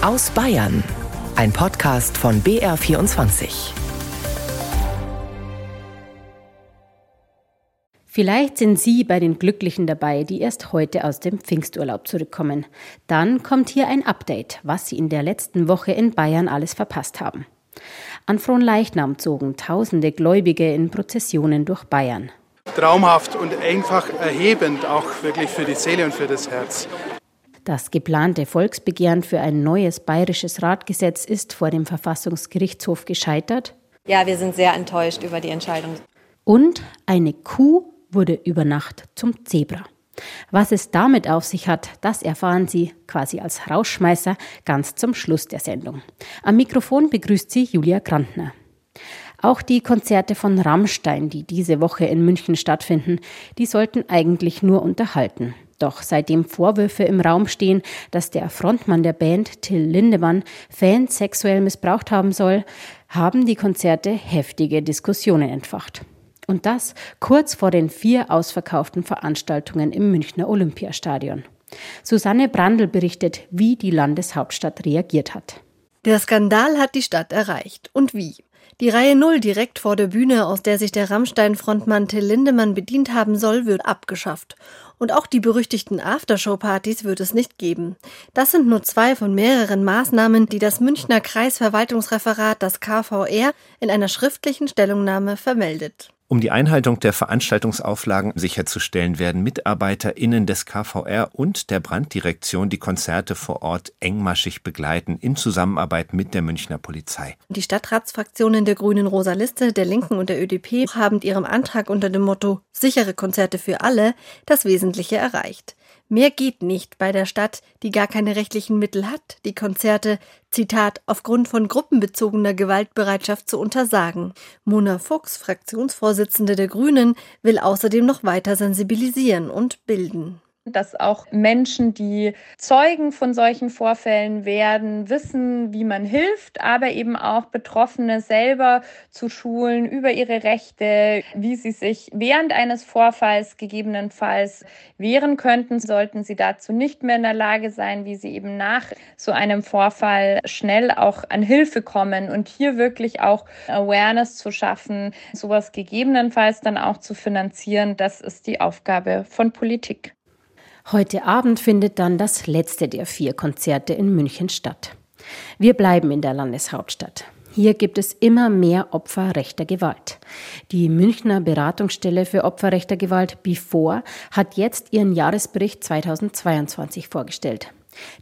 Aus Bayern. Ein Podcast von BR24. Vielleicht sind Sie bei den Glücklichen dabei, die erst heute aus dem Pfingsturlaub zurückkommen. Dann kommt hier ein Update, was Sie in der letzten Woche in Bayern alles verpasst haben. An Fronleichnam zogen tausende Gläubige in Prozessionen durch Bayern. Traumhaft und einfach erhebend, auch wirklich für die Seele und für das Herz. Das geplante Volksbegehren für ein neues bayerisches Ratgesetz ist vor dem Verfassungsgerichtshof gescheitert. Ja, wir sind sehr enttäuscht über die Entscheidung. Und eine Kuh wurde über Nacht zum Zebra. Was es damit auf sich hat, das erfahren Sie quasi als Rausschmeißer ganz zum Schluss der Sendung. Am Mikrofon begrüßt Sie Julia Grantner. Auch die Konzerte von Rammstein, die diese Woche in München stattfinden, die sollten eigentlich nur unterhalten. Doch seitdem Vorwürfe im Raum stehen, dass der Frontmann der Band, Till Lindemann, Fans sexuell missbraucht haben soll, haben die Konzerte heftige Diskussionen entfacht. Und das kurz vor den vier ausverkauften Veranstaltungen im Münchner Olympiastadion. Susanne Brandl berichtet, wie die Landeshauptstadt reagiert hat. Der Skandal hat die Stadt erreicht. Und wie? Die Reihe Null direkt vor der Bühne, aus der sich der Rammstein-Frontmann Till Lindemann bedient haben soll, wird abgeschafft. Und auch die berüchtigten Aftershow-Partys wird es nicht geben. Das sind nur zwei von mehreren Maßnahmen, die das Münchner Kreisverwaltungsreferat, das KVR, in einer schriftlichen Stellungnahme vermeldet. Um die Einhaltung der Veranstaltungsauflagen sicherzustellen, werden MitarbeiterInnen des KVR und der Branddirektion die Konzerte vor Ort engmaschig begleiten in Zusammenarbeit mit der Münchner Polizei. Die Stadtratsfraktionen der Grünen Rosa Liste, der Linken und der ÖDP haben mit ihrem Antrag unter dem Motto sichere Konzerte für alle das Wesentliche erreicht. Mehr geht nicht bei der Stadt, die gar keine rechtlichen Mittel hat, die Konzerte, Zitat, aufgrund von gruppenbezogener Gewaltbereitschaft zu untersagen. Mona Fuchs, Fraktionsvorsitzende der Grünen, will außerdem noch weiter sensibilisieren und bilden dass auch Menschen, die Zeugen von solchen Vorfällen werden, wissen, wie man hilft, aber eben auch Betroffene selber zu schulen über ihre Rechte, wie sie sich während eines Vorfalls gegebenenfalls wehren könnten, sollten sie dazu nicht mehr in der Lage sein, wie sie eben nach so einem Vorfall schnell auch an Hilfe kommen und hier wirklich auch Awareness zu schaffen, sowas gegebenenfalls dann auch zu finanzieren, das ist die Aufgabe von Politik. Heute Abend findet dann das letzte der vier Konzerte in München statt. Wir bleiben in der Landeshauptstadt. Hier gibt es immer mehr Opfer rechter Gewalt. Die Münchner Beratungsstelle für Opfer rechter Gewalt BIFOR hat jetzt ihren Jahresbericht 2022 vorgestellt.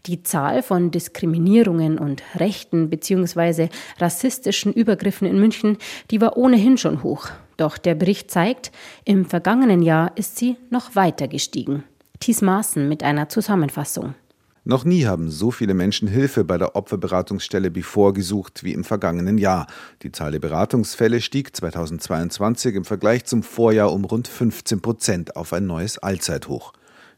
Die Zahl von Diskriminierungen und rechten bzw. rassistischen Übergriffen in München, die war ohnehin schon hoch. Doch der Bericht zeigt, im vergangenen Jahr ist sie noch weiter gestiegen. Thies Maaßen mit einer Zusammenfassung. Noch nie haben so viele Menschen Hilfe bei der Opferberatungsstelle Before gesucht wie im vergangenen Jahr. Die Zahl der Beratungsfälle stieg 2022 im Vergleich zum Vorjahr um rund 15 Prozent auf ein neues Allzeithoch.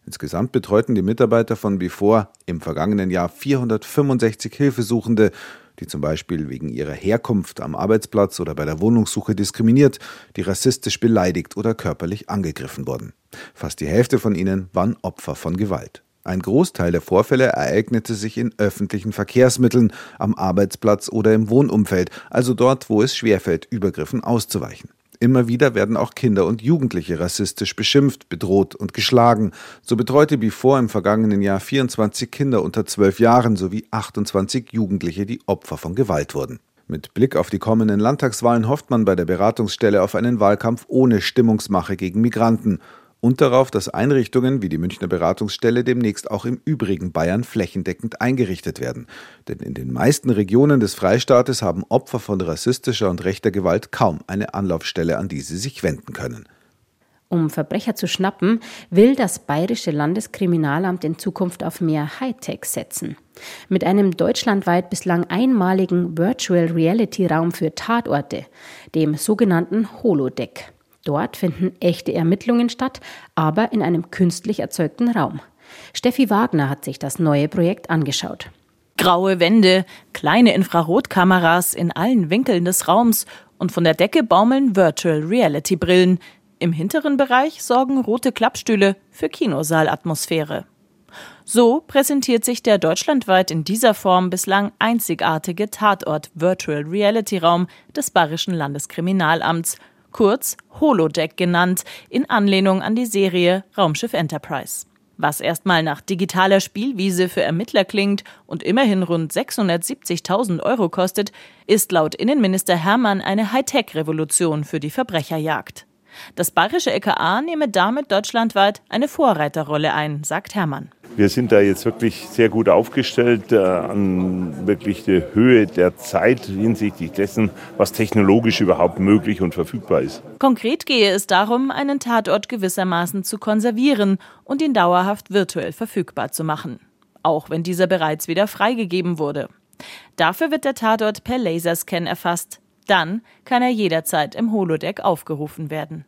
Insgesamt betreuten die Mitarbeiter von Before im vergangenen Jahr 465 Hilfesuchende, die zum Beispiel wegen ihrer Herkunft am Arbeitsplatz oder bei der Wohnungssuche diskriminiert, die rassistisch beleidigt oder körperlich angegriffen wurden. Fast die Hälfte von ihnen waren Opfer von Gewalt. Ein Großteil der Vorfälle ereignete sich in öffentlichen Verkehrsmitteln, am Arbeitsplatz oder im Wohnumfeld, also dort, wo es schwerfällt, Übergriffen auszuweichen. Immer wieder werden auch Kinder und Jugendliche rassistisch beschimpft, bedroht und geschlagen. So betreute Before im vergangenen Jahr 24 Kinder unter 12 Jahren sowie 28 Jugendliche, die Opfer von Gewalt wurden. Mit Blick auf die kommenden Landtagswahlen hofft man bei der Beratungsstelle auf einen Wahlkampf ohne Stimmungsmache gegen Migranten und darauf, dass Einrichtungen wie die Münchner Beratungsstelle demnächst auch im übrigen Bayern flächendeckend eingerichtet werden. Denn in den meisten Regionen des Freistaates haben Opfer von rassistischer und rechter Gewalt kaum eine Anlaufstelle, an die sie sich wenden können. Um Verbrecher zu schnappen, will das Bayerische Landeskriminalamt in Zukunft auf mehr Hightech setzen. Mit einem deutschlandweit bislang einmaligen Virtual Reality Raum für Tatorte, dem sogenannten Holodeck. Dort finden echte Ermittlungen statt, aber in einem künstlich erzeugten Raum. Steffi Wagner hat sich das neue Projekt angeschaut. Graue Wände, kleine Infrarotkameras in allen Winkeln des Raums und von der Decke baumeln Virtual Reality Brillen. Im hinteren Bereich sorgen rote Klappstühle für Kinosaalatmosphäre. So präsentiert sich der deutschlandweit in dieser Form bislang einzigartige Tatort Virtual Reality Raum des Bayerischen Landeskriminalamts, kurz Holodeck genannt, in Anlehnung an die Serie Raumschiff Enterprise. Was erstmal nach digitaler Spielwiese für Ermittler klingt und immerhin rund 670.000 Euro kostet, ist laut Innenminister Hermann eine Hightech-Revolution für die Verbrecherjagd. Das bayerische LKA nehme damit deutschlandweit eine Vorreiterrolle ein, sagt Hermann. Wir sind da jetzt wirklich sehr gut aufgestellt äh, an wirklich der Höhe der Zeit hinsichtlich dessen, was technologisch überhaupt möglich und verfügbar ist. Konkret gehe es darum, einen Tatort gewissermaßen zu konservieren und ihn dauerhaft virtuell verfügbar zu machen. Auch wenn dieser bereits wieder freigegeben wurde. Dafür wird der Tatort per Laserscan erfasst. Dann kann er jederzeit im Holodeck aufgerufen werden.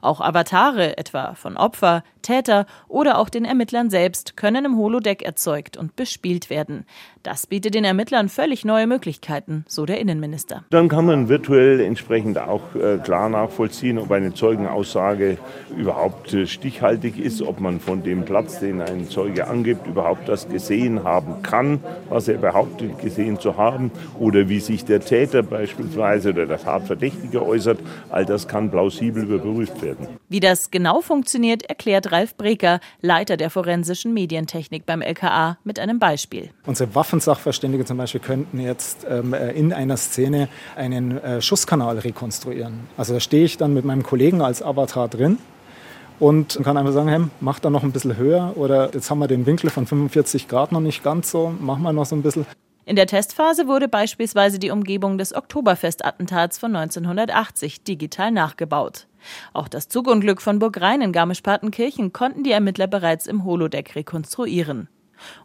Auch Avatare, etwa von Opfer, Täter oder auch den Ermittlern selbst, können im Holodeck erzeugt und bespielt werden. Das bietet den Ermittlern völlig neue Möglichkeiten, so der Innenminister. Dann kann man virtuell entsprechend auch äh, klar nachvollziehen, ob eine Zeugenaussage überhaupt äh, stichhaltig ist, ob man von dem Platz, den ein Zeuge angibt, überhaupt das gesehen haben kann, was er behauptet gesehen zu haben, oder wie sich der Täter beispielsweise oder der Tatverdächtige äußert. All das kann plausibel überprüft werden. Wie das genau funktioniert, erklärt Ralf Breker, Leiter der forensischen Medientechnik beim LKA, mit einem Beispiel. Unsere Waffensachverständige zum Beispiel könnten jetzt ähm, äh, in einer Szene einen äh, Schusskanal rekonstruieren. Also da stehe ich dann mit meinem Kollegen als Avatar drin und kann einfach sagen, hey, mach da noch ein bisschen höher oder jetzt haben wir den Winkel von 45 Grad noch nicht ganz so, machen wir noch so ein bisschen. In der Testphase wurde beispielsweise die Umgebung des Oktoberfestattentats von 1980 digital nachgebaut. Auch das Zugunglück von Burg Rhein in Garmisch-Partenkirchen konnten die Ermittler bereits im Holodeck rekonstruieren.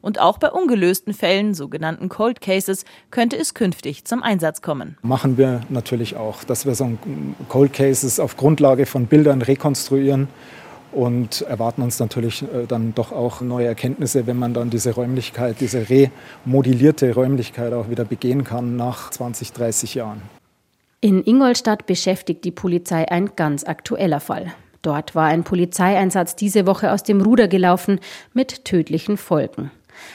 Und auch bei ungelösten Fällen, sogenannten Cold Cases, könnte es künftig zum Einsatz kommen. Machen wir natürlich auch, dass wir so Cold Cases auf Grundlage von Bildern rekonstruieren und erwarten uns natürlich äh, dann doch auch neue Erkenntnisse, wenn man dann diese Räumlichkeit, diese remodellierte Räumlichkeit auch wieder begehen kann nach 20, 30 Jahren. In Ingolstadt beschäftigt die Polizei ein ganz aktueller Fall. Dort war ein Polizeieinsatz diese Woche aus dem Ruder gelaufen mit tödlichen Folgen.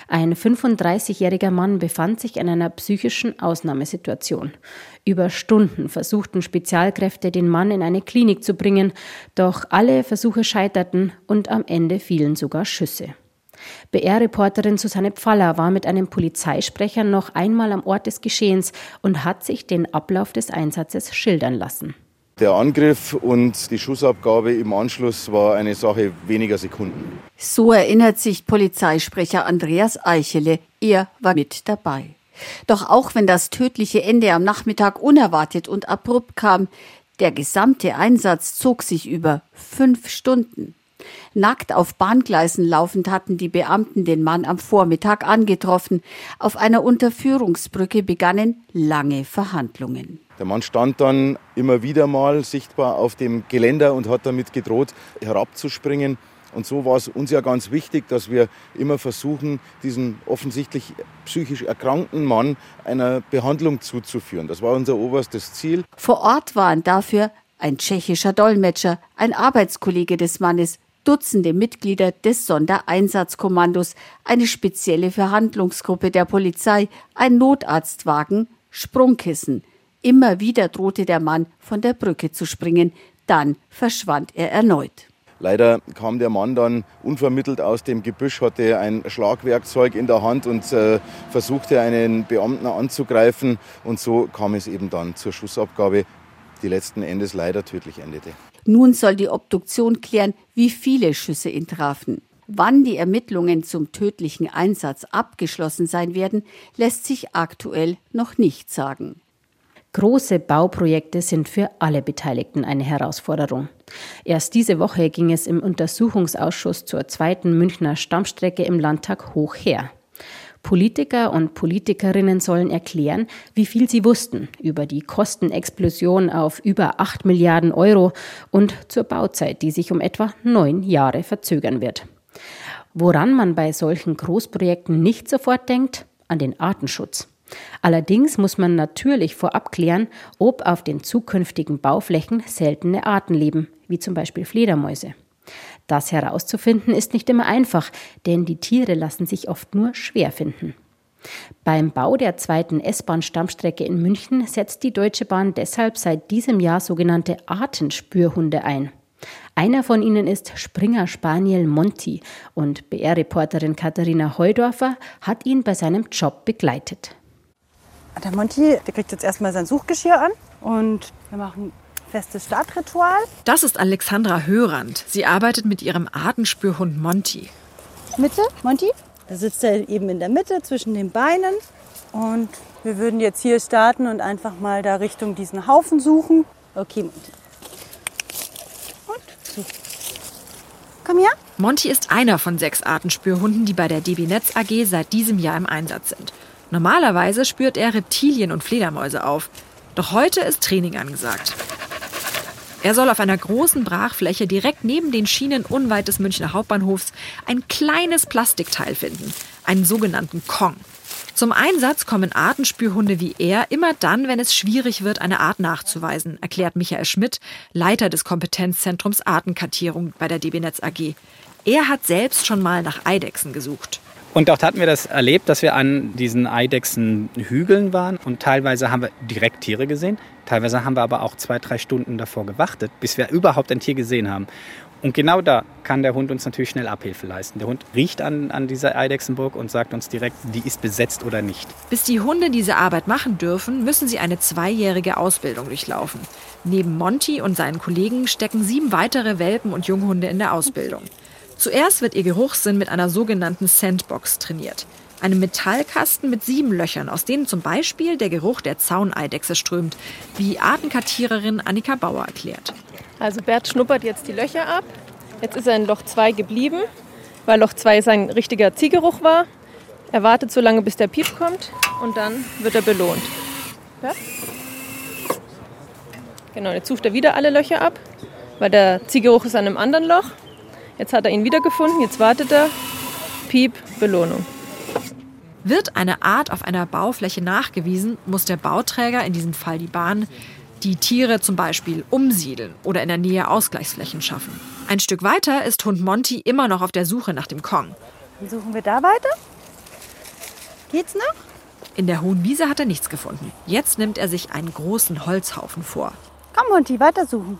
Ein 35-jähriger Mann befand sich in einer psychischen Ausnahmesituation. Über Stunden versuchten Spezialkräfte, den Mann in eine Klinik zu bringen, doch alle Versuche scheiterten und am Ende fielen sogar Schüsse. BR-Reporterin Susanne Pfaller war mit einem Polizeisprecher noch einmal am Ort des Geschehens und hat sich den Ablauf des Einsatzes schildern lassen. Der Angriff und die Schussabgabe im Anschluss war eine Sache weniger Sekunden. So erinnert sich Polizeisprecher Andreas Eichele. Er war mit dabei. Doch auch wenn das tödliche Ende am Nachmittag unerwartet und abrupt kam, der gesamte Einsatz zog sich über fünf Stunden. Nackt auf Bahngleisen laufend hatten die Beamten den Mann am Vormittag angetroffen. Auf einer Unterführungsbrücke begannen lange Verhandlungen. Der Mann stand dann immer wieder mal sichtbar auf dem Geländer und hat damit gedroht, herabzuspringen. Und so war es uns ja ganz wichtig, dass wir immer versuchen, diesen offensichtlich psychisch erkrankten Mann einer Behandlung zuzuführen. Das war unser oberstes Ziel. Vor Ort waren dafür ein tschechischer Dolmetscher, ein Arbeitskollege des Mannes, Dutzende Mitglieder des Sondereinsatzkommandos, eine spezielle Verhandlungsgruppe der Polizei, ein Notarztwagen, Sprungkissen. Immer wieder drohte der Mann von der Brücke zu springen, dann verschwand er erneut. Leider kam der Mann dann unvermittelt aus dem Gebüsch, hatte ein Schlagwerkzeug in der Hand und äh, versuchte einen Beamten anzugreifen. Und so kam es eben dann zur Schussabgabe, die letzten Endes leider tödlich endete. Nun soll die Obduktion klären, wie viele Schüsse ihn trafen. Wann die Ermittlungen zum tödlichen Einsatz abgeschlossen sein werden, lässt sich aktuell noch nicht sagen. Große Bauprojekte sind für alle Beteiligten eine Herausforderung. Erst diese Woche ging es im Untersuchungsausschuss zur zweiten Münchner Stammstrecke im Landtag hoch her. Politiker und Politikerinnen sollen erklären, wie viel sie wussten über die Kostenexplosion auf über 8 Milliarden Euro und zur Bauzeit, die sich um etwa neun Jahre verzögern wird. Woran man bei solchen Großprojekten nicht sofort denkt? An den Artenschutz. Allerdings muss man natürlich vorab klären, ob auf den zukünftigen Bauflächen seltene Arten leben, wie zum Beispiel Fledermäuse. Das herauszufinden ist nicht immer einfach, denn die Tiere lassen sich oft nur schwer finden. Beim Bau der zweiten S-Bahn-Stammstrecke in München setzt die Deutsche Bahn deshalb seit diesem Jahr sogenannte Artenspürhunde ein. Einer von ihnen ist Springer Spaniel Monty und BR-Reporterin Katharina Heudorfer hat ihn bei seinem Job begleitet. Der Monty, der kriegt jetzt erstmal sein Suchgeschirr an und wir machen festes Startritual. Das ist Alexandra Hörand. Sie arbeitet mit ihrem Artenspürhund Monty. Mitte, Monty. Da sitzt er eben in der Mitte zwischen den Beinen. Und wir würden jetzt hier starten und einfach mal da Richtung diesen Haufen suchen. Okay, Monty. Und such. Komm her. Monty ist einer von sechs Artenspürhunden, die bei der DB Netz AG seit diesem Jahr im Einsatz sind. Normalerweise spürt er Reptilien und Fledermäuse auf. Doch heute ist Training angesagt. Er soll auf einer großen Brachfläche direkt neben den Schienen unweit des Münchner Hauptbahnhofs ein kleines Plastikteil finden, einen sogenannten Kong. Zum Einsatz kommen Artenspürhunde wie er immer dann, wenn es schwierig wird, eine Art nachzuweisen, erklärt Michael Schmidt, Leiter des Kompetenzzentrums Artenkartierung bei der DB Netz AG. Er hat selbst schon mal nach Eidechsen gesucht. Und dort hatten wir das erlebt, dass wir an diesen Eidechsenhügeln waren und teilweise haben wir direkt Tiere gesehen, teilweise haben wir aber auch zwei, drei Stunden davor gewartet, bis wir überhaupt ein Tier gesehen haben. Und genau da kann der Hund uns natürlich schnell Abhilfe leisten. Der Hund riecht an, an dieser Eidechsenburg und sagt uns direkt, die ist besetzt oder nicht. Bis die Hunde diese Arbeit machen dürfen, müssen sie eine zweijährige Ausbildung durchlaufen. Neben Monty und seinen Kollegen stecken sieben weitere Welpen und Junghunde in der Ausbildung. Zuerst wird ihr Geruchssinn mit einer sogenannten Sandbox trainiert. Einem Metallkasten mit sieben Löchern, aus denen zum Beispiel der Geruch der Zauneidechse strömt, wie Artenkartiererin Annika Bauer erklärt. Also Bert schnuppert jetzt die Löcher ab. Jetzt ist er in Loch 2 geblieben, weil Loch 2 sein richtiger Ziehgeruch war. Er wartet so lange, bis der Piep kommt und dann wird er belohnt. Ja? Genau, jetzt sucht er wieder alle Löcher ab, weil der Ziehgeruch ist an einem anderen Loch. Jetzt hat er ihn wiedergefunden, jetzt wartet er. Piep, Belohnung. Wird eine Art auf einer Baufläche nachgewiesen, muss der Bauträger, in diesem Fall die Bahn, die Tiere zum Beispiel umsiedeln oder in der Nähe Ausgleichsflächen schaffen. Ein Stück weiter ist Hund Monty immer noch auf der Suche nach dem Kong. Dann suchen wir da weiter. Geht's noch? In der hohen Wiese hat er nichts gefunden. Jetzt nimmt er sich einen großen Holzhaufen vor. Komm, Monty, weitersuchen.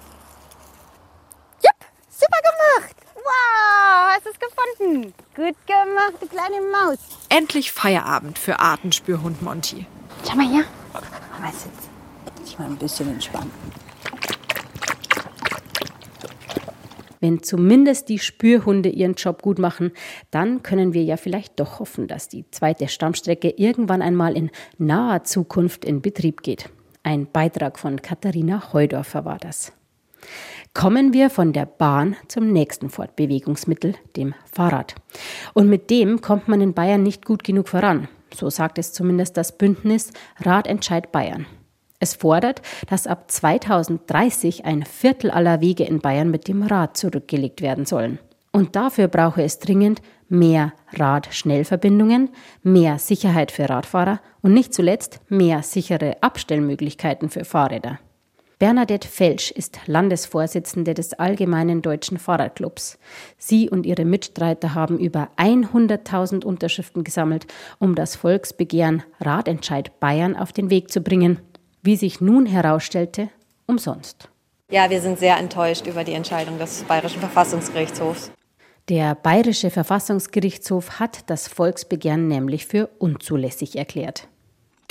Jupp, super gemacht. Wow, hast es gefunden. Gut gemacht, du kleine Maus. Endlich Feierabend für Artenspürhund Monty. Schau mal hier. Mal sitzen. Sich mal ein bisschen entspannen. Wenn zumindest die Spürhunde ihren Job gut machen, dann können wir ja vielleicht doch hoffen, dass die zweite Stammstrecke irgendwann einmal in naher Zukunft in Betrieb geht. Ein Beitrag von Katharina Heudorfer war das. Kommen wir von der Bahn zum nächsten Fortbewegungsmittel, dem Fahrrad. Und mit dem kommt man in Bayern nicht gut genug voran. So sagt es zumindest das Bündnis Radentscheid Bayern. Es fordert, dass ab 2030 ein Viertel aller Wege in Bayern mit dem Rad zurückgelegt werden sollen. Und dafür brauche es dringend mehr Radschnellverbindungen, mehr Sicherheit für Radfahrer und nicht zuletzt mehr sichere Abstellmöglichkeiten für Fahrräder. Bernadette Felsch ist Landesvorsitzende des Allgemeinen Deutschen Fahrradclubs. Sie und ihre Mitstreiter haben über 100.000 Unterschriften gesammelt, um das Volksbegehren Radentscheid Bayern auf den Weg zu bringen. Wie sich nun herausstellte, umsonst. Ja, wir sind sehr enttäuscht über die Entscheidung des Bayerischen Verfassungsgerichtshofs. Der Bayerische Verfassungsgerichtshof hat das Volksbegehren nämlich für unzulässig erklärt.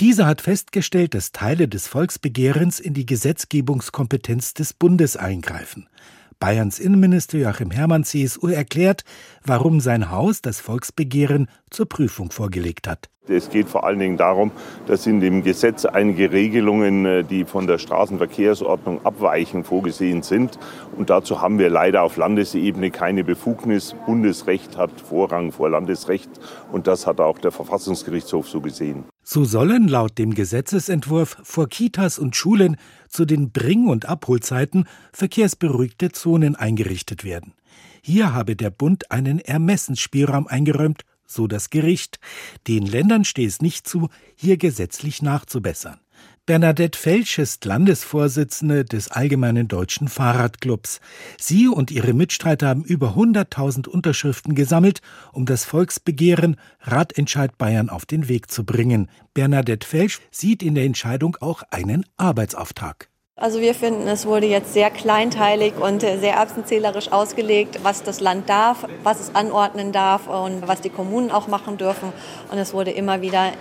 Dieser hat festgestellt, dass Teile des Volksbegehrens in die Gesetzgebungskompetenz des Bundes eingreifen. Bayerns Innenminister Joachim Herrmann CSU erklärt, warum sein Haus das Volksbegehren zur Prüfung vorgelegt hat. Es geht vor allen Dingen darum, dass in dem Gesetz einige Regelungen, äh, die von der Straßenverkehrsordnung abweichen, vorgesehen sind. Und dazu haben wir leider auf Landesebene keine Befugnis. Bundesrecht hat Vorrang vor Landesrecht. Und das hat auch der Verfassungsgerichtshof so gesehen. So sollen laut dem Gesetzesentwurf vor Kitas und Schulen zu den Bring- und Abholzeiten verkehrsberuhigte Zonen eingerichtet werden. Hier habe der Bund einen Ermessensspielraum eingeräumt, so das Gericht. Den Ländern stehe es nicht zu, hier gesetzlich nachzubessern. Bernadette Felsch ist Landesvorsitzende des Allgemeinen Deutschen Fahrradclubs. Sie und ihre Mitstreiter haben über 100.000 Unterschriften gesammelt, um das Volksbegehren Radentscheid Bayern auf den Weg zu bringen. Bernadette Felsch sieht in der Entscheidung auch einen Arbeitsauftrag. Also wir finden, es wurde jetzt sehr kleinteilig und sehr erbsenzählerisch ausgelegt, was das Land darf, was es anordnen darf und was die Kommunen auch machen dürfen. Und es wurde immer wieder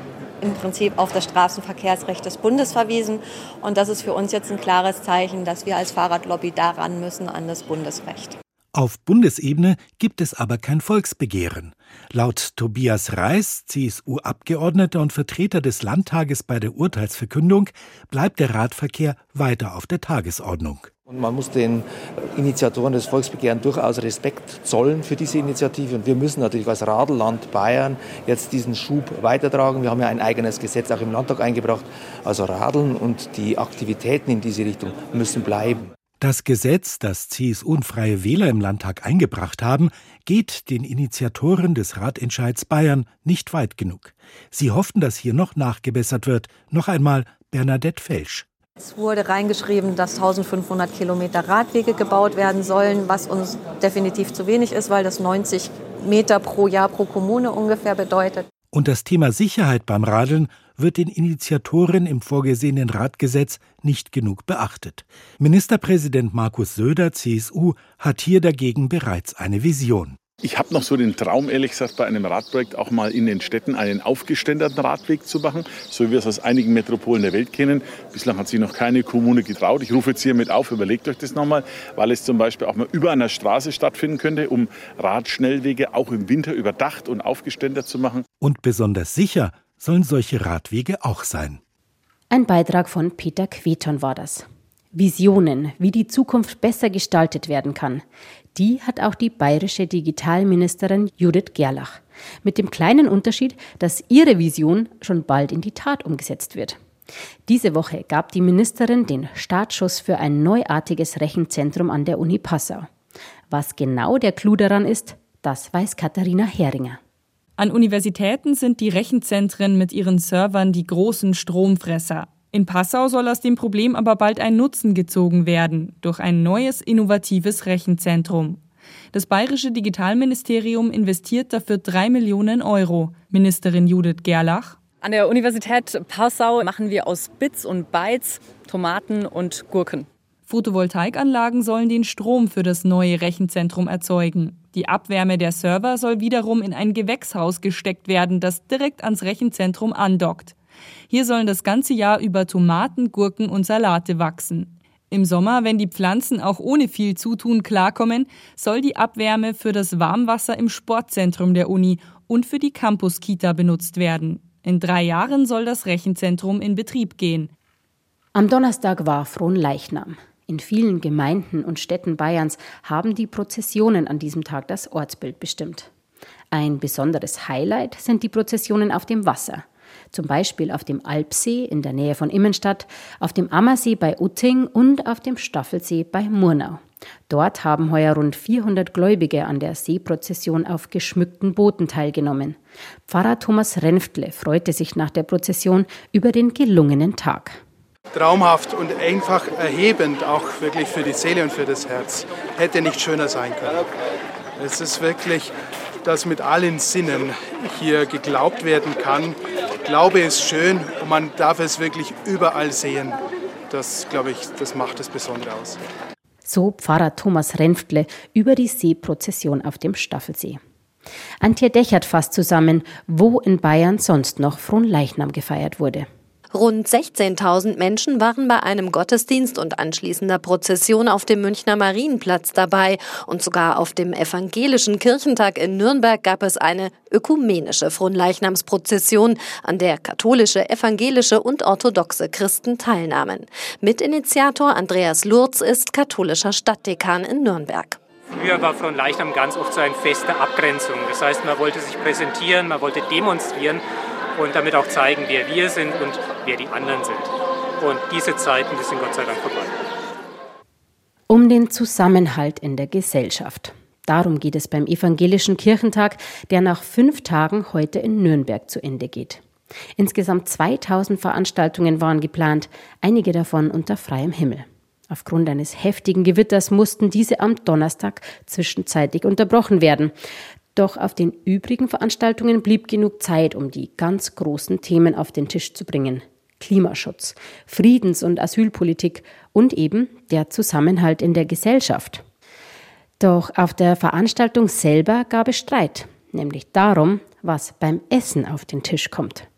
im Prinzip auf das Straßenverkehrsrecht des Bundes verwiesen. Und das ist für uns jetzt ein klares Zeichen, dass wir als Fahrradlobby daran müssen an das Bundesrecht. Auf Bundesebene gibt es aber kein Volksbegehren. Laut Tobias Reis, CSU-Abgeordneter und Vertreter des Landtages bei der Urteilsverkündung, bleibt der Radverkehr weiter auf der Tagesordnung. Und man muss den Initiatoren des Volksbegehrens durchaus Respekt zollen für diese Initiative. Und wir müssen natürlich als Radelland Bayern jetzt diesen Schub weitertragen. Wir haben ja ein eigenes Gesetz auch im Landtag eingebracht. Also Radeln und die Aktivitäten in diese Richtung müssen bleiben. Das Gesetz, das CSU und Freie Wähler im Landtag eingebracht haben, geht den Initiatoren des Ratentscheids Bayern nicht weit genug. Sie hoffen, dass hier noch nachgebessert wird. Noch einmal Bernadette Felsch. Es wurde reingeschrieben, dass 1500 Kilometer Radwege gebaut werden sollen, was uns definitiv zu wenig ist, weil das 90 Meter pro Jahr pro Kommune ungefähr bedeutet. Und das Thema Sicherheit beim Radeln wird den Initiatoren im vorgesehenen Radgesetz nicht genug beachtet. Ministerpräsident Markus Söder, CSU, hat hier dagegen bereits eine Vision. Ich habe noch so den Traum, ehrlich gesagt, bei einem Radprojekt auch mal in den Städten einen aufgeständerten Radweg zu machen, so wie wir es aus einigen Metropolen der Welt kennen. Bislang hat sich noch keine Kommune getraut. Ich rufe jetzt hiermit auf, überlegt euch das nochmal, weil es zum Beispiel auch mal über einer Straße stattfinden könnte, um Radschnellwege auch im Winter überdacht und aufgeständert zu machen. Und besonders sicher sollen solche Radwege auch sein. Ein Beitrag von Peter Queton war das. Visionen, wie die Zukunft besser gestaltet werden kann, die hat auch die bayerische Digitalministerin Judith Gerlach. Mit dem kleinen Unterschied, dass ihre Vision schon bald in die Tat umgesetzt wird. Diese Woche gab die Ministerin den Startschuss für ein neuartiges Rechenzentrum an der Uni Passau. Was genau der Clou daran ist, das weiß Katharina Heringer. An Universitäten sind die Rechenzentren mit ihren Servern die großen Stromfresser. In Passau soll aus dem Problem aber bald ein Nutzen gezogen werden durch ein neues innovatives Rechenzentrum. Das bayerische Digitalministerium investiert dafür drei Millionen Euro. Ministerin Judith Gerlach. An der Universität Passau machen wir aus Bits und Bytes Tomaten und Gurken. Photovoltaikanlagen sollen den Strom für das neue Rechenzentrum erzeugen. Die Abwärme der Server soll wiederum in ein Gewächshaus gesteckt werden, das direkt ans Rechenzentrum andockt. Hier sollen das ganze Jahr über Tomaten, Gurken und Salate wachsen. Im Sommer, wenn die Pflanzen auch ohne viel Zutun klarkommen, soll die Abwärme für das Warmwasser im Sportzentrum der Uni und für die Campus-Kita benutzt werden. In drei Jahren soll das Rechenzentrum in Betrieb gehen. Am Donnerstag war Fronleichnam. In vielen Gemeinden und Städten Bayerns haben die Prozessionen an diesem Tag das Ortsbild bestimmt. Ein besonderes Highlight sind die Prozessionen auf dem Wasser zum Beispiel auf dem Alpsee in der Nähe von Immenstadt, auf dem Ammersee bei Utting und auf dem Staffelsee bei Murnau. Dort haben heuer rund 400 Gläubige an der Seeprozession auf geschmückten Booten teilgenommen. Pfarrer Thomas Renftle freute sich nach der Prozession über den gelungenen Tag. Traumhaft und einfach erhebend, auch wirklich für die Seele und für das Herz. Hätte nicht schöner sein können. Es ist wirklich, dass mit allen Sinnen hier geglaubt werden kann, Glaube ist schön und man darf es wirklich überall sehen. Das, glaube ich, das macht es Besondere aus. So Pfarrer Thomas Renftle über die Seeprozession auf dem Staffelsee. Antje Dechert fasst zusammen, wo in Bayern sonst noch Fronleichnam gefeiert wurde. Rund 16.000 Menschen waren bei einem Gottesdienst und anschließender Prozession auf dem Münchner Marienplatz dabei. Und sogar auf dem evangelischen Kirchentag in Nürnberg gab es eine ökumenische Fronleichnamsprozession, an der katholische, evangelische und orthodoxe Christen teilnahmen. Mitinitiator Andreas Lurz ist katholischer Stadtdekan in Nürnberg. Früher war Fronleichnam ganz oft so ein Fest der Abgrenzung. Das heißt, man wollte sich präsentieren, man wollte demonstrieren und damit auch zeigen, wer wir sind und wer die anderen sind. Und diese Zeiten, die sind Gott sei Dank vorbei. Um den Zusammenhalt in der Gesellschaft. Darum geht es beim Evangelischen Kirchentag, der nach fünf Tagen heute in Nürnberg zu Ende geht. Insgesamt 2000 Veranstaltungen waren geplant, einige davon unter freiem Himmel. Aufgrund eines heftigen Gewitters mussten diese am Donnerstag zwischenzeitlich unterbrochen werden. Doch auf den übrigen Veranstaltungen blieb genug Zeit, um die ganz großen Themen auf den Tisch zu bringen. Klimaschutz, Friedens- und Asylpolitik und eben der Zusammenhalt in der Gesellschaft. Doch auf der Veranstaltung selber gab es Streit, nämlich darum, was beim Essen auf den Tisch kommt.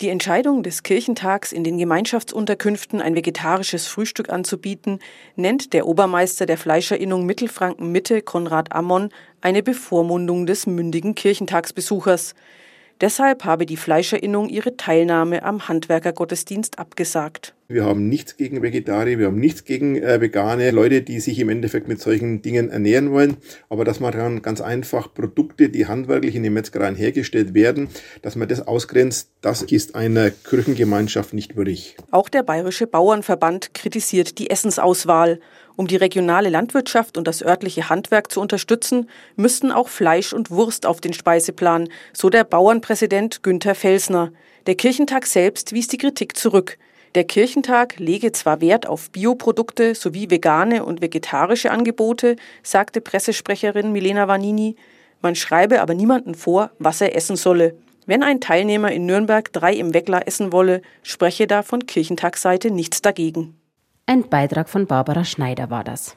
Die Entscheidung des Kirchentags, in den Gemeinschaftsunterkünften ein vegetarisches Frühstück anzubieten, nennt der Obermeister der Fleischerinnung Mittelfranken Mitte, Konrad Ammon, eine Bevormundung des mündigen Kirchentagsbesuchers. Deshalb habe die Fleischerinnung ihre Teilnahme am Handwerkergottesdienst abgesagt. Wir haben nichts gegen Vegetarier, wir haben nichts gegen äh, vegane Leute, die sich im Endeffekt mit solchen Dingen ernähren wollen. Aber dass man dann ganz einfach Produkte, die handwerklich in den Metzgereien hergestellt werden, dass man das ausgrenzt, das ist einer Kirchengemeinschaft nicht würdig. Auch der Bayerische Bauernverband kritisiert die Essensauswahl. Um die regionale Landwirtschaft und das örtliche Handwerk zu unterstützen, müssten auch Fleisch und Wurst auf den Speiseplan, so der Bauernpräsident Günther Felsner. Der Kirchentag selbst wies die Kritik zurück. Der Kirchentag lege zwar Wert auf Bioprodukte sowie vegane und vegetarische Angebote, sagte Pressesprecherin Milena Vanini, man schreibe aber niemanden vor, was er essen solle. Wenn ein Teilnehmer in Nürnberg drei im Weckler essen wolle, spreche da von Kirchentagsseite nichts dagegen. Ein Beitrag von Barbara Schneider war das.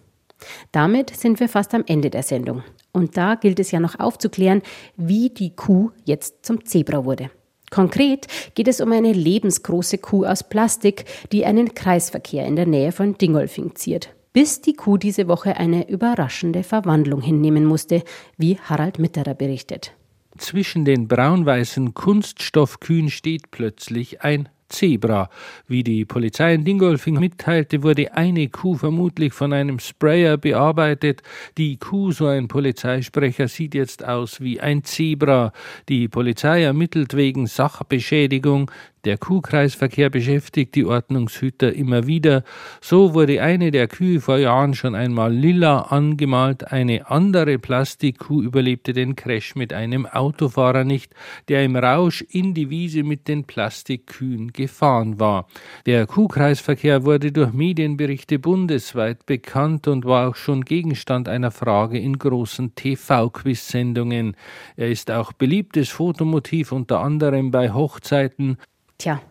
Damit sind wir fast am Ende der Sendung. Und da gilt es ja noch aufzuklären, wie die Kuh jetzt zum Zebra wurde. Konkret geht es um eine lebensgroße Kuh aus Plastik, die einen Kreisverkehr in der Nähe von Dingolfing ziert. Bis die Kuh diese Woche eine überraschende Verwandlung hinnehmen musste, wie Harald Mitterer berichtet. Zwischen den braun-weißen Kunststoffkühen steht plötzlich ein Zebra. Wie die Polizei in Dingolfing mitteilte, wurde eine Kuh vermutlich von einem Sprayer bearbeitet. Die Kuh, so ein Polizeisprecher, sieht jetzt aus wie ein Zebra. Die Polizei ermittelt wegen Sachbeschädigung. Der Kuhkreisverkehr beschäftigt die Ordnungshüter immer wieder. So wurde eine der Kühe vor Jahren schon einmal lila angemalt. Eine andere Plastikkuh überlebte den Crash mit einem Autofahrer nicht, der im Rausch in die Wiese mit den Plastikkühen gefahren war. Der Kuhkreisverkehr wurde durch Medienberichte bundesweit bekannt und war auch schon Gegenstand einer Frage in großen TV-Quiz-Sendungen. Er ist auch beliebtes Fotomotiv unter anderem bei Hochzeiten Tja,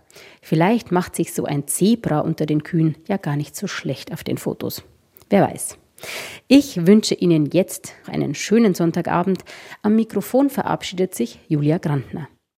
vielleicht macht sich so ein Zebra unter den Kühen ja gar nicht so schlecht auf den Fotos. Wer weiß. Ich wünsche Ihnen jetzt einen schönen Sonntagabend. Am Mikrofon verabschiedet sich Julia Grantner.